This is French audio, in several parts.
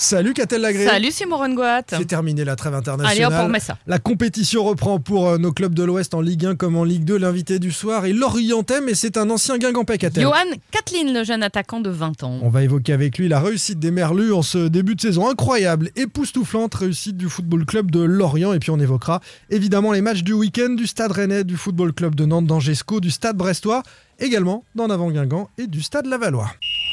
Salut Catel Lagré. Salut Simon Rongoat. C'est terminé la trêve Allez internationale. hop, on remet ça. La compétition reprend pour euh, nos clubs de l'Ouest en Ligue 1 comme en Ligue 2. L'invité du soir est Lorientais, mais c'est un ancien Guingampais, Catel. Johan Kathleen, le jeune attaquant de 20 ans. On va évoquer avec lui la réussite des Merlus en ce début de saison incroyable, époustouflante réussite du Football Club de Lorient. Et puis on évoquera évidemment les matchs du week-end du Stade Rennais, du Football Club de Nantes d'Angesco, du Stade Brestois, également d'en avant Guingamp et du Stade Lavallois.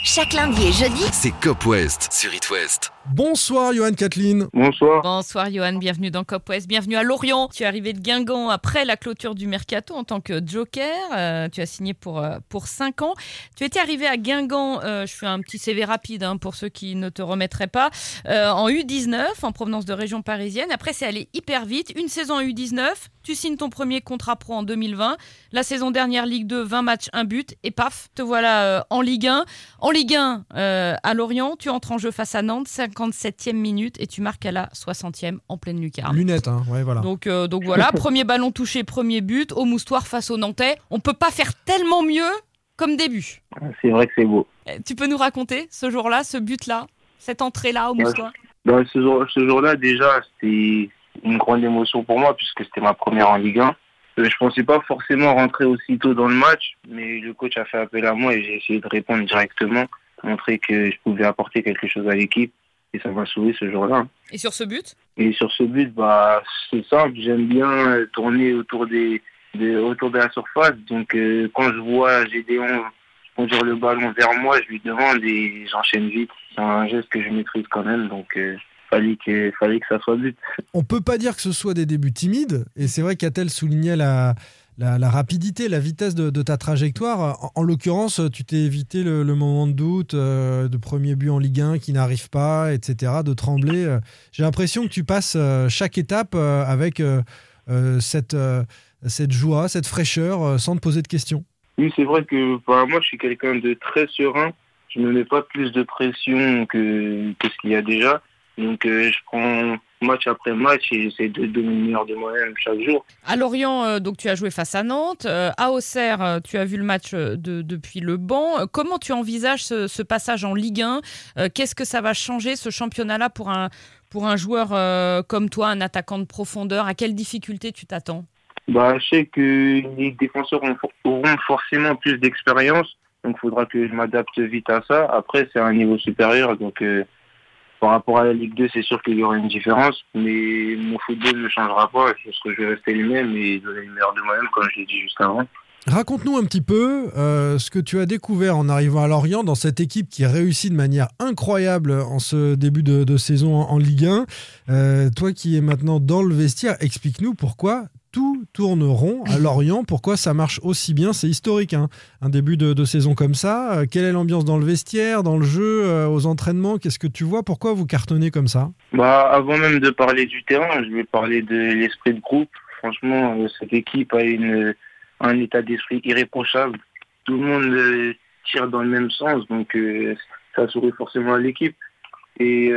Chaque lundi et jeudi, C'est Cop West sur It West. Bonsoir Johan Kathleen. Bonsoir. Bonsoir Johan, bienvenue dans Cop West, bienvenue à Lorient. Tu es arrivé de Guingamp après la clôture du Mercato en tant que joker. Euh, tu as signé pour, euh, pour 5 ans. Tu étais arrivé à Guingamp, euh, je fais un petit CV rapide hein, pour ceux qui ne te remettraient pas, euh, en U19 en provenance de région parisienne. Après c'est allé hyper vite, une saison en U19, tu signes ton premier contrat pro en 2020. La saison dernière Ligue 2, 20 matchs, 1 but et paf, te voilà euh, en Ligue 1. En Ligue 1 euh, à Lorient, tu entres en jeu face à Nantes, 57e minute et tu marques à la 60e en pleine lucarne. Lunettes, hein, ouais, voilà. Donc, euh, donc voilà, premier ballon touché, premier but au moustoir face au Nantais. On peut pas faire tellement mieux comme début. C'est vrai que c'est beau. Euh, Tu peux nous raconter ce jour-là, ce but-là, cette entrée-là au moustoir? Ce jour, ce jour-là, déjà, c'était une grande émotion pour moi puisque c'était ma première en Ligue 1. Euh, Je pensais pas forcément rentrer aussitôt dans le match, mais le coach a fait appel à moi et j'ai essayé de répondre directement, montrer que je pouvais apporter quelque chose à l'équipe et ça m'a sauvé ce jour-là. Et sur ce but? Et sur ce but, bah, c'est simple, j'aime bien euh, tourner autour des, des- autour de la surface. Donc, euh, quand je vois Gédéon conduire le ballon vers moi, je lui demande et j'enchaîne vite. C'est un geste que je maîtrise quand même, donc euh, fallait que fallait que ça soit but. On peut pas dire que ce soit des débuts timides, et c'est vrai qu'Atel soulignait la, la, la rapidité, la vitesse de, de ta trajectoire. En, en l'occurrence, tu t'es évité le, le moment de doute, euh, de premier but en Ligue 1 qui n'arrive pas, etc., de trembler. J'ai l'impression que tu passes euh, chaque étape euh, avec cette, cette joie, cette fraîcheur, sans te poser de questions. Oui, c'est vrai que enfin, moi, je suis quelqu'un de très serein. Je ne mets pas plus de pression que, que ce qu'il y a déjà. Donc, euh, je prends match après match et j'essaie de donner le meilleur de moi-même chaque jour. À Lorient, euh, donc tu as joué face à Nantes. Euh, à Auxerre, euh, tu as vu le match de- depuis le banc. Comment tu envisages ce, ce passage en Ligue 1 Euh, Qu'est-ce que ça va changer ce championnat-là pour un, pour un joueur comme toi, un attaquant de profondeur? À quelles difficultés tu t'attends? Bah, je sais que les défenseurs ont- auront forcément plus d'expérience, donc il faudra que je m'adapte vite à ça. Après, c'est un niveau supérieur, donc par rapport à la Ligue 2, c'est sûr qu'il y aura une différence, mais mon football ne changera pas, parce que je vais rester le même et donner le meilleur de moi-même, comme je l'ai dit juste avant. Raconte-nous un petit peu euh, ce que tu as découvert en arrivant à Lorient dans cette équipe qui réussit de manière incroyable en ce début de, saison en, en Ligue 1. Euh, toi qui es maintenant dans le vestiaire, explique-nous pourquoi tout tourne rond à Lorient, pourquoi ça marche aussi bien. C'est historique, hein, un début de, saison comme ça. Euh, quelle est l'ambiance dans le vestiaire, dans le jeu, euh, aux entraînements? Qu'est-ce que tu vois? Pourquoi vous cartonnez comme ça? Bah, avant même de parler du terrain, je vais parler de l'esprit de groupe. Franchement, euh, cette équipe a une, un état d'esprit irréprochable. Tout le monde tire dans le même sens, donc ça sourit forcément à l'équipe. Et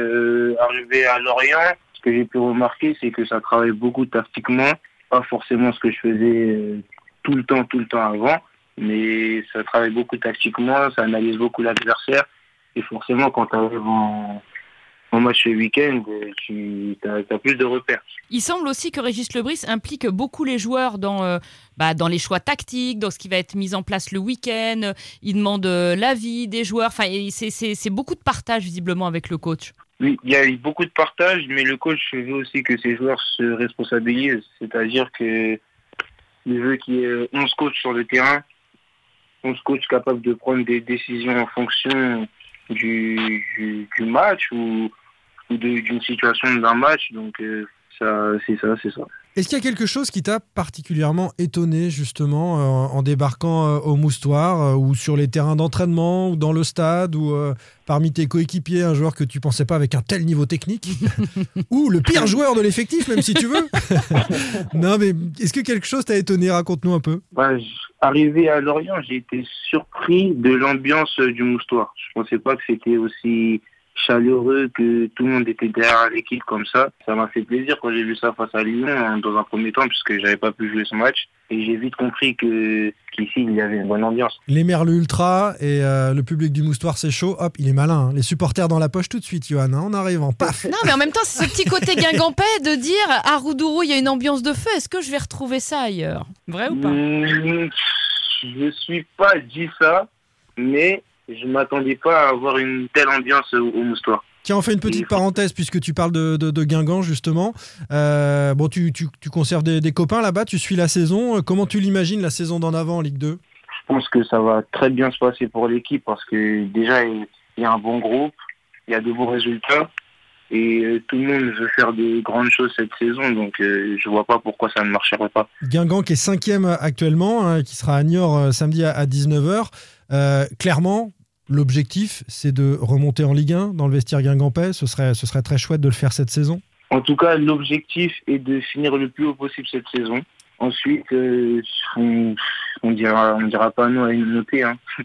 arrivé à Lorient, ce que j'ai pu remarquer, c'est que ça travaille beaucoup tactiquement, pas forcément ce que je faisais euh, tout le temps, tout le temps avant, mais ça travaille beaucoup tactiquement, ça analyse beaucoup l'adversaire. Et forcément, quand tu arrives en, en match le week-end, tu as, plus de repères. Il semble aussi que Régis Lebris implique beaucoup les joueurs dans, euh, bah, dans les choix tactiques, dans ce qui va être mis en place le week-end. Il demande euh, l'avis des joueurs. Enfin, c'est- beaucoup de partage visiblement avec le coach. Oui, il y a eu beaucoup de partage, mais le coach veut aussi que ses joueurs se responsabilisent. C'est-à-dire que il veut qu'il y ait 11 coachs sur le terrain, 11 coachs capables de prendre des décisions en fonction du, du, du match ou, ou d'une situation d'un match. Donc, euh, ça, c'est ça, c'est ça. Est-ce qu'il y a quelque chose qui t'a particulièrement étonné justement euh, en débarquant euh, au Moustoir euh, ou sur les terrains d'entraînement ou dans le stade ou euh, parmi tes coéquipiers un joueur que tu pensais pas avec un tel niveau technique ou le pire joueur de l'effectif même si tu veux Non mais est-ce que quelque chose t'a étonné? Raconte-nous un peu. Bah, arrivé à Lorient, j'ai été surpris de l'ambiance du moustoir. Je pensais pas que c'était aussi chaleureux, que tout le monde était derrière l'équipe comme ça. Ça m'a fait plaisir quand j'ai vu ça face à Lyon hein, dans un premier temps puisque j'avais pas pu jouer ce match et j'ai vite compris que qu'ici il y avait une bonne ambiance. Les Merlus Ultra et euh, le public du Moustoir, c'est chaud. Hop, il est malin. hein. Les supporters dans la poche tout de suite, Johan. hein, en arrivant, paf Non, mais en même temps, c'est ce petit côté guingampais de dire à Roudourou, il y a une ambiance de feu. Est-ce que je vais retrouver ça ailleurs? Vrai ou pas? Mmh, Je suis pas dit ça, mais je m'attendais pas à avoir une telle ambiance au, au Moustoir. Tiens, on fait une petite parenthèse puisque tu parles de, de- de Guingamp justement. Euh, bon, tu, tu- tu conserves des, des copains là-bas, tu suis la saison. Euh, Comment tu l'imagines la saison d'en avant en Ligue 2 Je pense que ça va très bien se passer pour l'équipe parce que déjà il y a un bon groupe, il y a de bons résultats et euh, tout le monde veut faire de grandes choses cette saison, donc euh, je vois pas pourquoi ça ne marcherait pas. Guingamp qui est cinquième actuellement, hein, qui sera à Niort euh, samedi à, 19h. clairement, l'objectif, c'est de remonter en Ligue 1 dans le vestiaire guingampais. Ce serait, ce serait très chouette de le faire cette saison. En tout cas, l'objectif est de finir le plus haut possible cette saison. Ensuite, euh, on, on dira, pas non à une montée. Hein.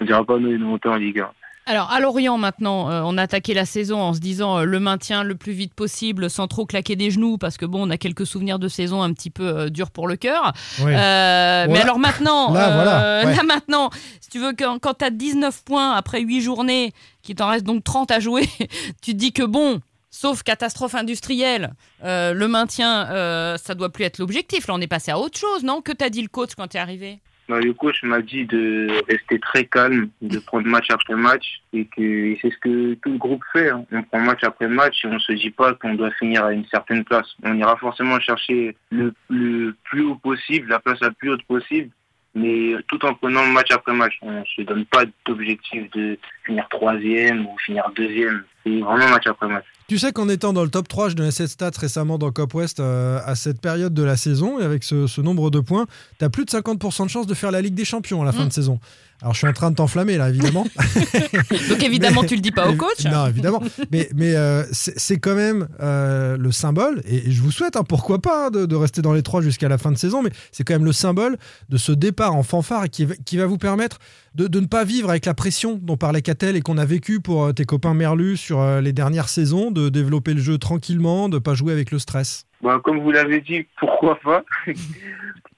On dira pas non à une montée en Ligue 1. Alors, à Lorient, maintenant, euh, on a attaqué la saison en se disant euh, le maintien le plus vite possible, sans trop claquer des genoux, parce que bon, on a quelques souvenirs de saison un petit peu euh, durs pour le cœur. Oui. Euh, Mais alors maintenant, Là, voilà, ouais. là maintenant, si tu veux, quand, quand tu as 19 points après 8 journées, qu'il t'en reste donc 30 à jouer, tu te dis que bon, sauf catastrophe industrielle, le maintien, ça doit plus être l'objectif. Là, on est passé à autre chose, non? Que t'a dit le coach quand t'es arrivé? Le coach m'a dit de rester très calme, de prendre match après match, et que c'est ce que tout le groupe fait. hein. On prend match après match et on se dit pas qu'on doit finir à une certaine place. On ira forcément chercher le, le plus haut possible, la place la plus haute possible, mais tout en prenant match après match. On se donne pas d'objectif de finir troisième ou finir deuxième. C'est vraiment match après match. Tu sais qu'en étant dans le top 3, je donnais cette stat récemment dans Cop West euh, à cette période de la saison, et avec ce, ce nombre de points, tu as plus de 50% de chances de faire la Ligue des Champions à la fin Mm. de saison. Alors je suis en train de t'enflammer là, évidemment. Donc évidemment, Mais- tu le dis pas au coach. Non, évidemment. Mais, mais euh, c'est quand même euh, le symbole, et, et je vous souhaite, hein, pourquoi pas, hein, de, de rester dans les trois jusqu'à la fin de saison, mais c'est quand même le symbole de ce départ en fanfare qui, va- qui va vous permettre de, de ne pas vivre avec la pression dont parlait Catel et qu'on a vécu pour euh, tes copains Merlus sur euh, les dernières saisons, de développer le jeu tranquillement, de pas jouer avec le stress. Bah, comme vous l'avez dit, pourquoi pas?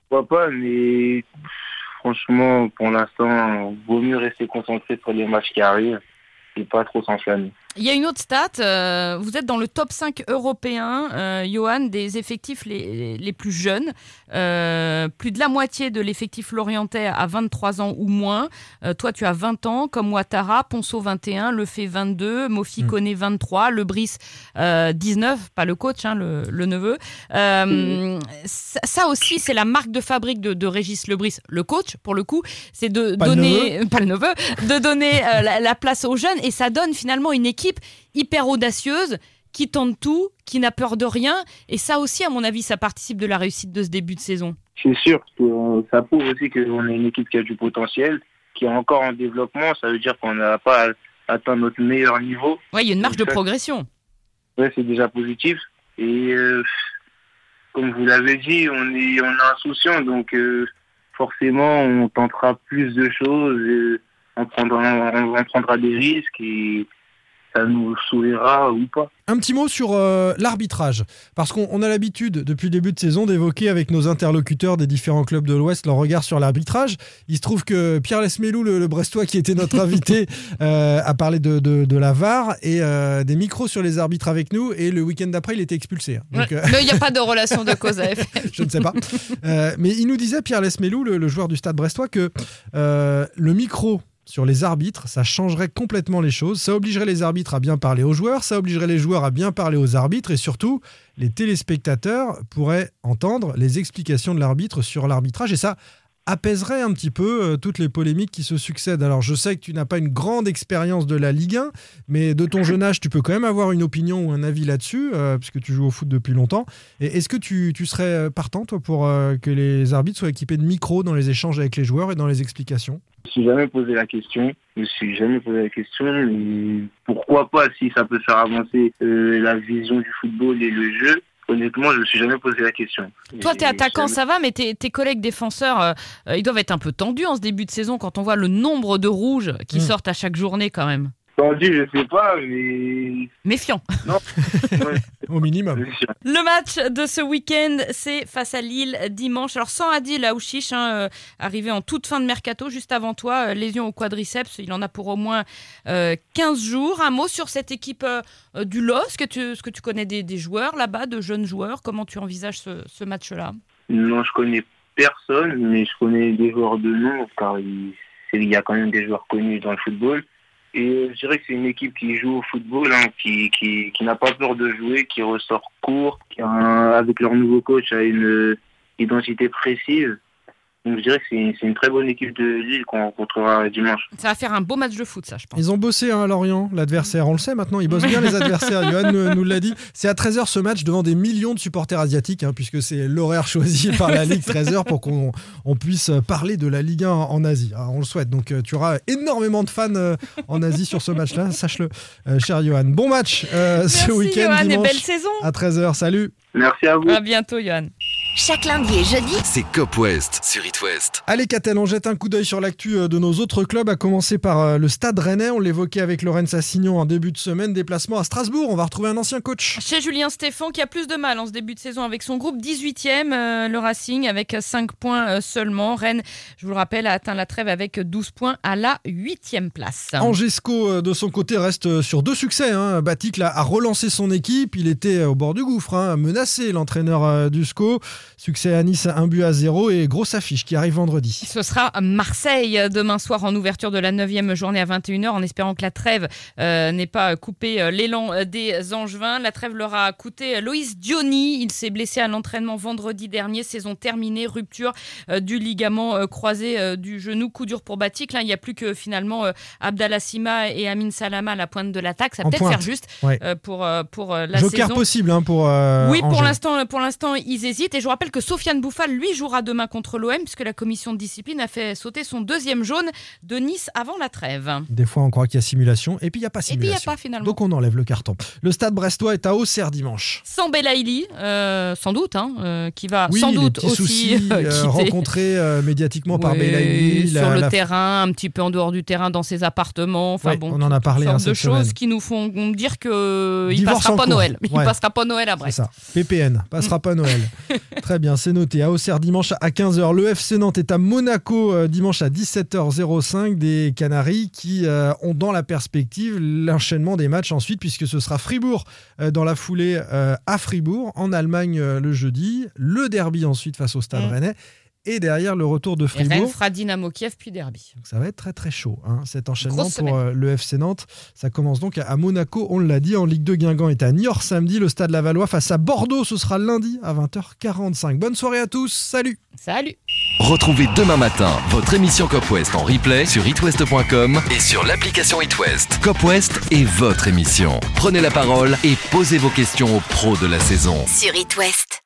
Pourquoi pas, mais franchement, pour l'instant, vaut mieux rester concentré sur les matchs qui arrivent et pas trop s'enflammer. Il y a une autre stat, euh, vous êtes dans le top 5 européen, euh, Johan, des effectifs les, les plus jeunes. Euh, plus de la moitié de l'effectif lorientais a 23 ans ou moins. Toi, tu as 20 ans, comme Ouattara, Ponceau 21, Lefebvre 22, Mofi Mm. Koné 23, Lebris euh, 19, pas le coach, hein, le, le neveu. Ça, ça aussi, c'est la marque de fabrique de, de Régis Lebris, le coach, pour le coup, c'est de Pas le donner, pas le neveu, de donner la, la place aux jeunes et ça donne finalement une équipe hyper audacieuse qui tente tout, qui n'a peur de rien et ça aussi à mon avis ça participe de la réussite de ce début de saison. C'est sûr, euh, ça prouve aussi qu'on est une équipe qui a du potentiel, qui est encore en développement. Ça veut dire qu'on n'a pas atteint notre meilleur niveau. Ouais, il y a une marge de progression. Ouais, c'est déjà positif. Et euh, comme vous l'avez dit, on est, on est insouciant, donc euh, forcément, on tentera plus de choses, euh, on, prendra, on, on prendra des risques et ça nous sourira ou pas. Un petit mot sur euh, l'arbitrage, parce qu'on on a l'habitude depuis le début de saison d'évoquer avec nos interlocuteurs des différents clubs de l'Ouest leur regard sur l'arbitrage. Il se trouve que Pierre Lesmelou, le, le Brestois qui était notre invité, euh, a parlé de, de- de la VAR et euh, des micros sur les arbitres avec nous, et le week-end d'après, il était expulsé. hein. Donc, euh, Mais il n'y a pas de relation de cause à effet. je ne sais pas. Euh, mais il nous disait, Pierre Lesmelou, le, le joueur du stade brestois, que euh, le micro sur les arbitres, ça changerait complètement les choses. Ça obligerait les arbitres à bien parler aux joueurs, ça obligerait les joueurs à bien parler aux arbitres, et surtout, les téléspectateurs pourraient entendre les explications de l'arbitre sur l'arbitrage, et ça apaiserait un petit peu euh, toutes les polémiques qui se succèdent. Alors je sais que tu n'as pas une grande expérience de la Ligue 1, mais de ton jeune âge, tu peux quand même avoir une opinion ou un avis là-dessus, euh, puisque tu joues au foot depuis longtemps. Est-ce que tu, serais euh, partant, toi, pour que les arbitres soient équipés de micros dans les échanges avec les joueurs et dans les explications? Me suis jamais posé la question. Je me suis jamais posé la question. Et pourquoi pas si ça peut faire avancer euh, la vision du football et le jeu. Honnêtement, je me suis jamais posé la question. Toi, Et t'es attaquant, jamais- ça va, mais tes, tes collègues défenseurs, euh, ils doivent être un peu tendus en ce début de saison quand on voit le nombre de rouges qui Mm. sortent à chaque journée quand même. Tendu, je sais pas, mais. Méfiant. Ouais, Au minimum. Le match de ce week-end, c'est face à Lille dimanche. Alors sans Adil Aouchiche, hein, euh, arrivé en toute fin de mercato, juste avant toi, euh, lésion au quadriceps, il en a pour au moins euh, 15 jours. Un mot sur cette équipe euh, du LOS, est-ce que tu, est-ce que tu connais des, des joueurs là-bas, de jeunes joueurs? Comment tu envisages ce, ce match-là? Non, je connais personne, mais je connais des joueurs de nom, car il y a quand même des joueurs connus dans le football. Et je dirais que c'est une équipe qui joue au football, hein, qui, qui, qui n'a pas peur de jouer, qui ressort court, qui avec leur nouveau coach a une euh, identité précise. Donc je dirais que c'est une, très bonne équipe de Lille qu'on rencontrera dimanche. Ça va faire un beau match de foot, ça, je pense. Ils ont bossé hein, à Lorient, l'adversaire. On le sait maintenant, ils bossent bien les adversaires. Johan nous, nous l'a dit. C'est à 13h ce match devant des millions de supporters asiatiques, hein, puisque c'est l'horaire choisi par la Ligue 13h pour qu'on on puisse parler de la Ligue 1 en, Asie. Ah, on le souhaite. Donc euh, tu auras énormément de fans euh, en Asie sur ce match-là, sache-le, euh, cher Johan. Bon match euh, ce week-end Johan et dimanche belle saison. à 13h. Salut. Merci à vous. À bientôt Johan. Chaque lundi et jeudi, C'est Cop West sur It West. Allez Catel, on jette un coup d'œil sur l'actu euh, de nos autres clubs, à commencer par euh, le Stade Rennais. On l'évoquait avec Lorenz Assignon en début de semaine. Déplacement à Strasbourg. On va retrouver un ancien coach. Chez Julien Stéphan qui a plus de mal en ce début de saison avec son groupe 18e, euh, le Racing avec 5 points seulement. Rennes, je vous le rappelle, a atteint la trêve avec 12 points à la 8e place. Angesco, de son côté, reste sur deux succès. Hein. Batic là, a relancé son équipe. Il était au bord du gouffre, hein, menacé, l'entraîneur du SCO. Succès à Nice, un but à zéro et grosse affiche qui arrive vendredi. Ce sera Marseille euh, demain soir en ouverture de la 9e journée à 21h en espérant que la trêve euh, n'ait pas coupé euh, l'élan euh, des Angevins. La trêve leur a coûté Loïs Diony. Il s'est blessé à l'entraînement vendredi dernier. Saison terminée, rupture euh, du ligament euh, croisé du genou. Coup dur pour Batik. Là, il n'y a plus que finalement Abdallah Sima et Amin Salama à la pointe de l'attaque. Ça peut-être faire juste Ouais. pour, pour la Joker saison. possible hein, pour. Oui, pour l'instant, pour l'instant, ils hésitent. Et je vous rappelle que Sofiane Bouffal, lui, jouera demain contre l'OM, puisque la commission de discipline a fait sauter son deuxième jaune de Nice avant la trêve. Des fois, on croit qu'il y a simulation et puis il n'y a pas Et puis, il n'y a simulation. pas finalement. Donc on enlève le carton. Le stade brestois est à Auxerre dimanche. Sans Belaïli, euh, sans doute, hein, euh, qui va Oui, sans doute aussi soucis euh, euh, médiatiquement par Belaïli. sur la- le la- terrain, un petit peu en dehors du terrain, dans ses appartements. Enfin Ouais, bon, on en a parlé, hein, sortes de cette semaine. choses qui nous font dire que il Divorce passera pas cours. Noël. Il Ouais. passera pas Noël à C'est Brest. ça. PPN, passera pas Noël. Très bien, c'est noté. À Auxerre dimanche à 15h. Le FC Nantes est à Monaco euh, dimanche à 17h05. Des Canaries qui euh, ont dans la perspective l'enchaînement des matchs ensuite, puisque ce sera Fribourg euh, dans la foulée euh, à Fribourg, en Allemagne le jeudi. Le derby ensuite face au Stade Mm. Rennais. Et derrière le retour de Et Rennes Fribourg. fera Dynamo Kiev puis Derby. Donc ça va être très très chaud, hein, cet enchaînement pour euh, le FC Nantes. Ça commence donc à Monaco, on l'a dit, en Ligue 2 Guingamp est à Niort samedi, le Stade Lavallois face à Bordeaux, ce sera lundi à 20h45. Bonne soirée à tous, salut Salut Retrouvez demain matin votre émission Cop West en replay sur itwest.com et sur l'application It West. Cop West est votre émission. Prenez la parole et posez vos questions aux pros de la saison. sur It West.